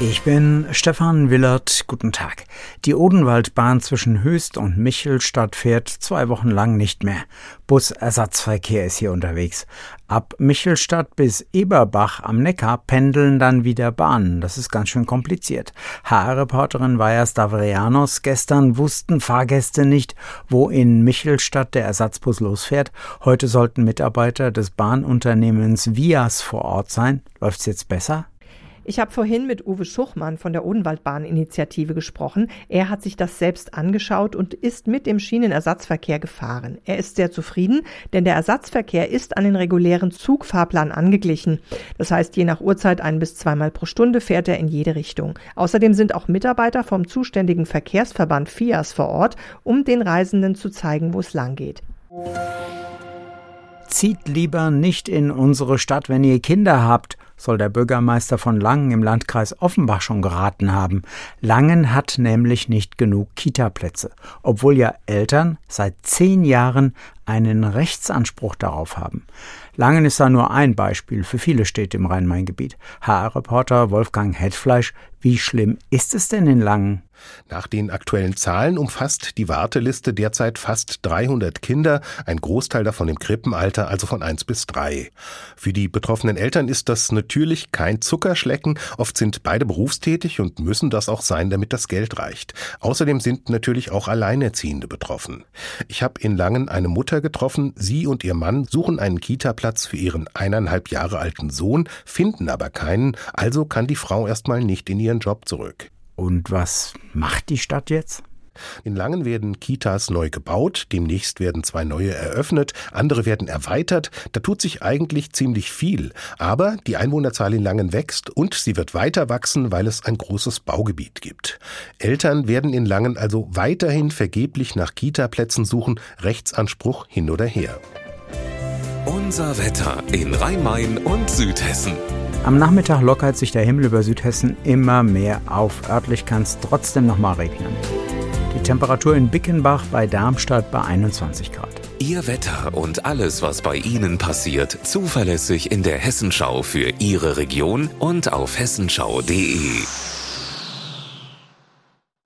Ich bin Stefan Willert. Guten Tag. Die Odenwaldbahn zwischen Höchst und Michelstadt fährt zwei Wochen lang nicht mehr. Busersatzverkehr ist hier unterwegs. Ab Michelstadt bis Eberbach am Neckar pendeln dann wieder Bahnen. Das ist ganz schön kompliziert. HR-Reporterin Vaja Stavrianos. Gestern wussten Fahrgäste nicht, wo in Michelstadt der Ersatzbus losfährt. Heute sollten Mitarbeiter des Bahnunternehmens Vias vor Ort sein. Läuft's jetzt besser? Ich habe vorhin mit Uwe Schuchmann von der Odenwaldbahninitiative gesprochen. Er hat sich das selbst angeschaut und ist mit dem Schienenersatzverkehr gefahren. Er ist sehr zufrieden, denn der Ersatzverkehr ist an den regulären Zugfahrplan angeglichen. Das heißt, je nach Uhrzeit ein bis zweimal pro Stunde fährt er in jede Richtung. Außerdem sind auch Mitarbeiter vom zuständigen Verkehrsverband FIAS vor Ort, um den Reisenden zu zeigen, wo es lang geht. Zieht lieber nicht in unsere Stadt, wenn ihr Kinder habt soll der Bürgermeister von Langen im Landkreis Offenbach schon geraten haben. Langen hat nämlich nicht genug Kitaplätze, obwohl ja Eltern seit zehn Jahren einen Rechtsanspruch darauf haben. Langen ist da nur ein Beispiel für viele Städte im Rhein-Main-Gebiet. HR-Reporter Wolfgang Hetfleisch, wie schlimm ist es denn in Langen? Nach den aktuellen Zahlen umfasst die Warteliste derzeit fast 300 Kinder, ein Großteil davon im Krippenalter, also von 1 bis 3. Für die betroffenen Eltern ist das natürlich kein Zuckerschlecken. Oft sind beide berufstätig und müssen das auch sein, damit das Geld reicht. Außerdem sind natürlich auch Alleinerziehende betroffen. Ich habe in Langen eine Mutter getroffen. Sie und ihr Mann suchen einen Kita-Platz für ihren eineinhalb Jahre alten Sohn, finden aber keinen. Also kann die Frau erstmal nicht in ihren Job zurück. Und was macht die Stadt jetzt? In Langen werden Kitas neu gebaut, demnächst werden zwei neue eröffnet, andere werden erweitert. Da tut sich eigentlich ziemlich viel. Aber die Einwohnerzahl in Langen wächst und sie wird weiter wachsen, weil es ein großes Baugebiet gibt. Eltern werden in Langen also weiterhin vergeblich nach Kitaplätzen suchen, Rechtsanspruch hin oder her. Unser Wetter in Rhein-Main und Südhessen. Am Nachmittag lockert sich der Himmel über Südhessen immer mehr auf. Örtlich kann es trotzdem noch mal regnen. Die Temperatur in Bickenbach bei Darmstadt bei 21 Grad. Ihr Wetter und alles, was bei Ihnen passiert, zuverlässig in der Hessenschau für Ihre Region und auf hessenschau.de.